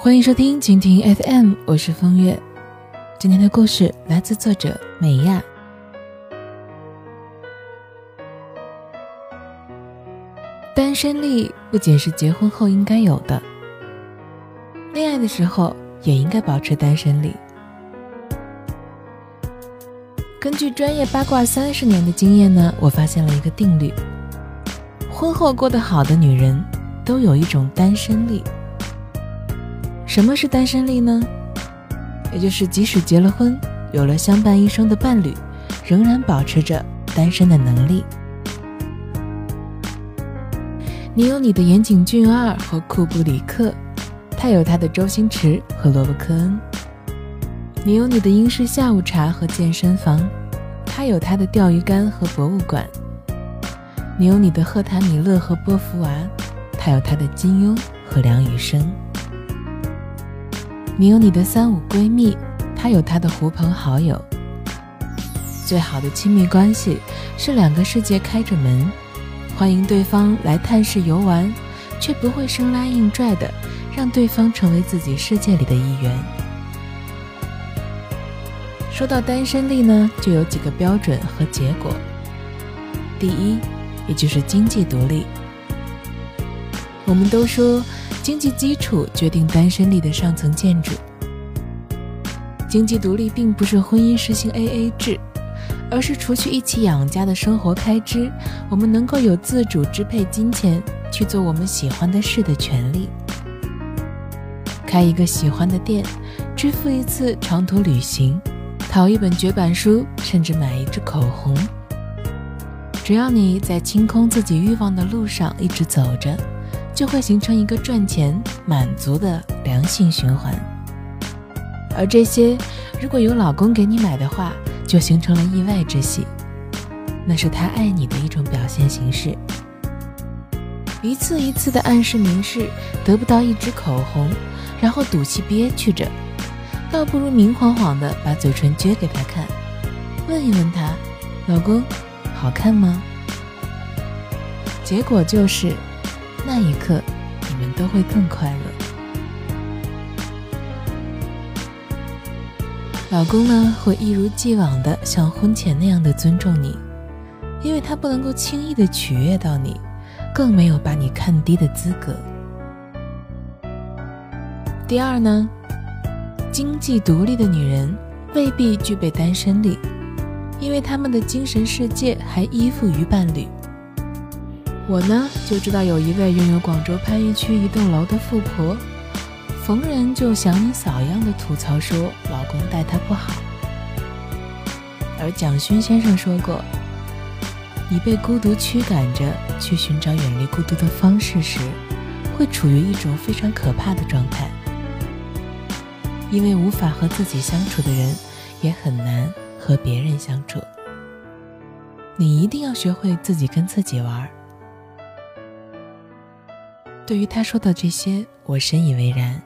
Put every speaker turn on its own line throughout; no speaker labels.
欢迎收听蜻蜓 FM，我是风月。今天的故事来自作者美亚。单身力不仅是结婚后应该有的，恋爱的时候也应该保持单身力。根据专业八卦三十年的经验呢，我发现了一个定律：婚后过得好的女人，都有一种单身力。什么是单身力呢？也就是即使结了婚，有了相伴一生的伴侣，仍然保持着单身的能力。你有你的岩井俊二和库布里克，他有他的周星驰和罗伯·科恩。你有你的英式下午茶和健身房，他有他的钓鱼竿和博物馆。你有你的赫塔米勒和波伏娃，他有他的金庸和梁羽生。你有你的三五闺蜜，她有她的狐朋好友。最好的亲密关系是两个世界开着门，欢迎对方来探视游玩，却不会生拉硬拽的让对方成为自己世界里的一员。说到单身力呢，就有几个标准和结果。第一，也就是经济独立。我们都说。经济基础决定单身力的上层建筑。经济独立并不是婚姻实行 AA 制，而是除去一起养家的生活开支，我们能够有自主支配金钱去做我们喜欢的事的权利。开一个喜欢的店，支付一次长途旅行，淘一本绝版书，甚至买一支口红。只要你在清空自己欲望的路上一直走着。就会形成一个赚钱满足的良性循环，而这些如果有老公给你买的话，就形成了意外之喜，那是他爱你的一种表现形式。一次一次的暗示明示得不到一支口红，然后赌气憋屈着，倒不如明晃晃的把嘴唇撅给他看，问一问他，老公，好看吗？结果就是。那一刻，你们都会更快乐。老公呢，会一如既往的像婚前那样的尊重你，因为他不能够轻易的取悦到你，更没有把你看低的资格。第二呢，经济独立的女人未必具备单身力，因为她们的精神世界还依附于伴侣。我呢就知道有一位拥有广州番禺区一栋楼的富婆，逢人就想你嫂一样的吐槽说老公待她不好。而蒋勋先生说过，你被孤独驱赶着去寻找远离孤独的方式时，会处于一种非常可怕的状态，因为无法和自己相处的人，也很难和别人相处。你一定要学会自己跟自己玩儿。对于他说的这些，我深以为然。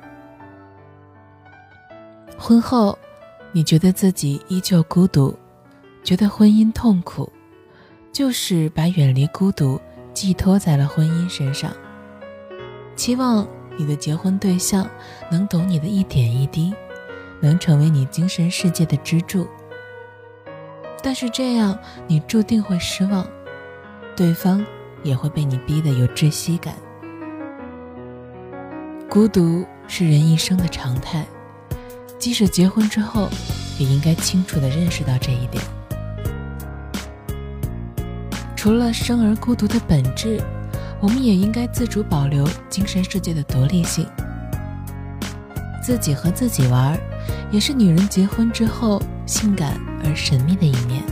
婚后，你觉得自己依旧孤独，觉得婚姻痛苦，就是把远离孤独寄托在了婚姻身上，期望你的结婚对象能懂你的一点一滴，能成为你精神世界的支柱。但是这样，你注定会失望，对方也会被你逼得有窒息感。孤独是人一生的常态，即使结婚之后，也应该清楚地认识到这一点。除了生而孤独的本质，我们也应该自主保留精神世界的独立性。自己和自己玩，也是女人结婚之后性感而神秘的一面。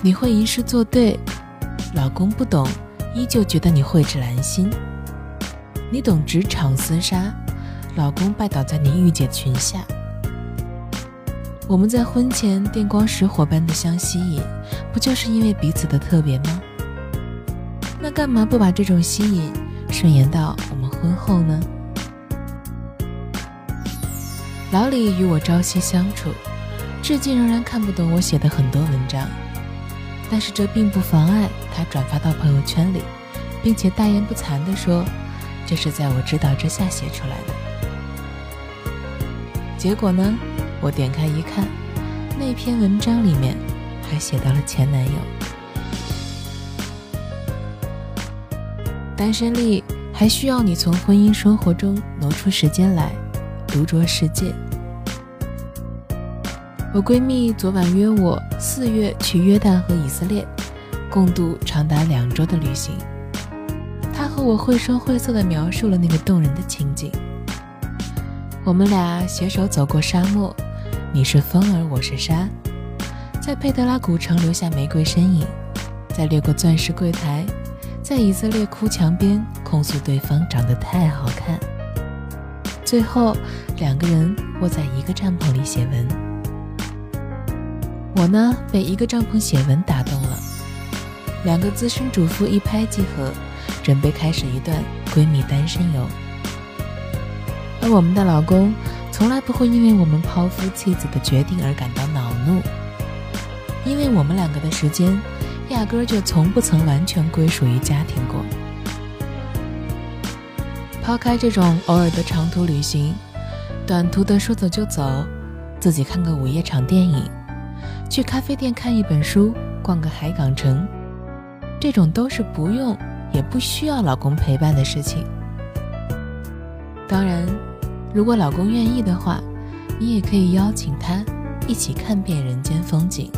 你会吟诗作对，老公不懂，依旧觉得你蕙质兰心。你懂职场厮杀，老公拜倒在你御姐裙下。我们在婚前电光石火般的相吸引，不就是因为彼此的特别吗？那干嘛不把这种吸引顺延到我们婚后呢？老李与我朝夕相处，至今仍然看不懂我写的很多文章，但是这并不妨碍他转发到朋友圈里，并且大言不惭地说。这是在我指导之下写出来的。结果呢，我点开一看，那篇文章里面还写到了前男友。单身力还需要你从婚姻生活中挪出时间来独酌世界。我闺蜜昨晚约我四月去约旦和以色列，共度长达两周的旅行。和我绘声绘色地描述了那个动人的情景。我们俩携手走过沙漠，你是风儿，我是沙，在佩德拉古城留下玫瑰身影，在掠过钻石柜台，在以色列哭墙边控诉对方长得太好看，最后两个人窝在一个帐篷里写文。我呢，被一个帐篷写文打动了。两个资深主妇一拍即合，准备开始一段闺蜜单身游。而我们的老公从来不会因为我们抛夫弃子的决定而感到恼怒，因为我们两个的时间压根儿就从不曾完全归属于家庭过。抛开这种偶尔的长途旅行，短途的说走就走，自己看个午夜场电影。去咖啡店看一本书，逛个海港城，这种都是不用也不需要老公陪伴的事情。当然，如果老公愿意的话，你也可以邀请他一起看遍人间风景。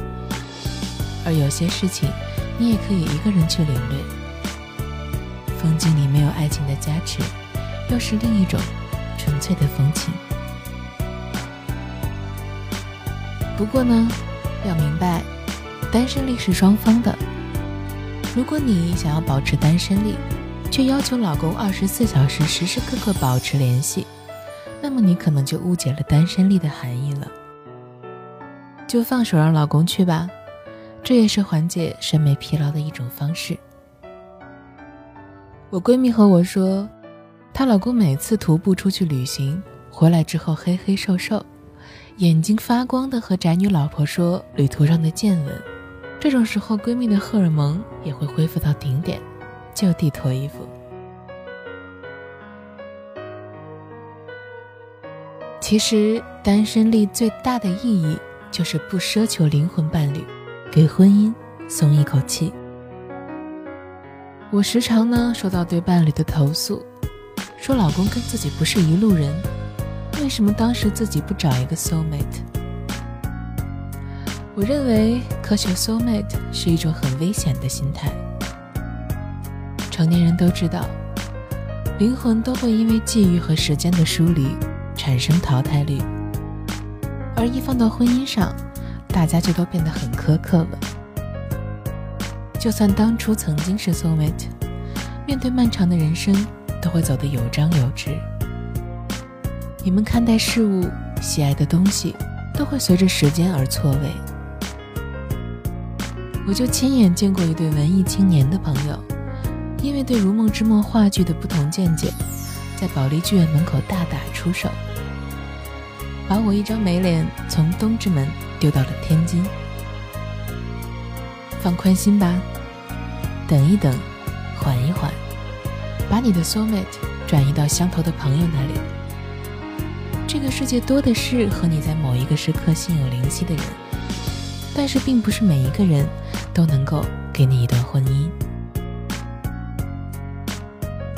而有些事情，你也可以一个人去领略。风景里没有爱情的加持，又是另一种纯粹的风情。不过呢。要明白，单身力是双方的。如果你想要保持单身力，却要求老公二十四小时时时刻刻保持联系，那么你可能就误解了单身力的含义了。就放手让老公去吧，这也是缓解审美疲劳的一种方式。我闺蜜和我说，她老公每次徒步出去旅行，回来之后黑黑瘦瘦。眼睛发光的和宅女老婆说旅途上的见闻，这种时候闺蜜的荷尔蒙也会恢复到顶点，就地脱衣服。其实单身力最大的意义就是不奢求灵魂伴侣，给婚姻松一口气。我时常呢收到对伴侣的投诉，说老公跟自己不是一路人。为什么当时自己不找一个 soul mate？我认为科学 soul mate 是一种很危险的心态。成年人都知道，灵魂都会因为际遇和时间的疏离产生淘汰率，而一放到婚姻上，大家就都变得很苛刻了。就算当初曾经是 soul mate，面对漫长的人生，都会走得有张有弛。你们看待事物、喜爱的东西，都会随着时间而错位。我就亲眼见过一对文艺青年的朋友，因为对《如梦之梦》话剧的不同见解，在保利剧院门口大打出手，把我一张美脸从东直门丢到了天津。放宽心吧，等一等，缓一缓，把你的 soul mate 转移到相投的朋友那里。这个世界多的是和你在某一个时刻心有灵犀的人，但是并不是每一个人都能够给你一段婚姻。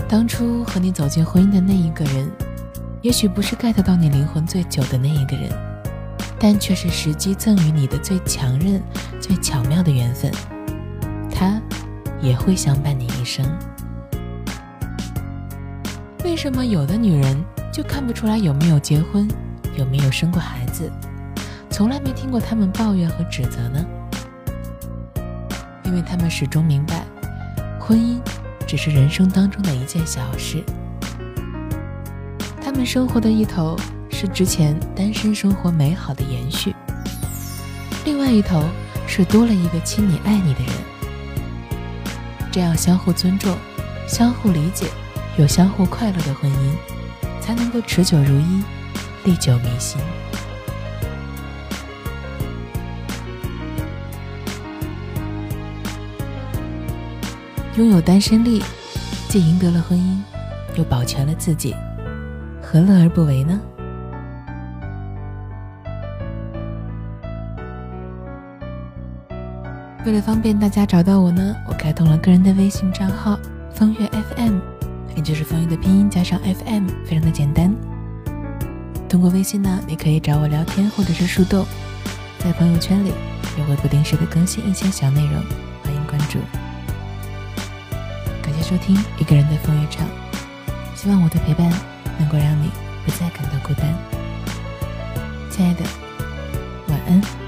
当初和你走进婚姻的那一个人，也许不是 get 到你灵魂最久的那一个人，但却是时机赠予你的最强韧、最巧妙的缘分，他也会相伴你一生。为什么有的女人？就看不出来有没有结婚，有没有生过孩子，从来没听过他们抱怨和指责呢？因为他们始终明白，婚姻只是人生当中的一件小事。他们生活的一头是之前单身生活美好的延续，另外一头是多了一个亲你爱你的人。这样相互尊重、相互理解又相互快乐的婚姻。才能够持久如一，历久弥新。拥有单身力，既赢得了婚姻，又保全了自己，何乐而不为呢？为了方便大家找到我呢，我开通了个人的微信账号“风月 FM”，也就是风月的拼音加上 FM，非常的简单。通过微信呢，你可以找我聊天或者是树洞，在朋友圈里也会不定时的更新一些小内容，欢迎关注。收听一个人的风雨场。希望我的陪伴能够让你不再感到孤单。亲爱的晚安。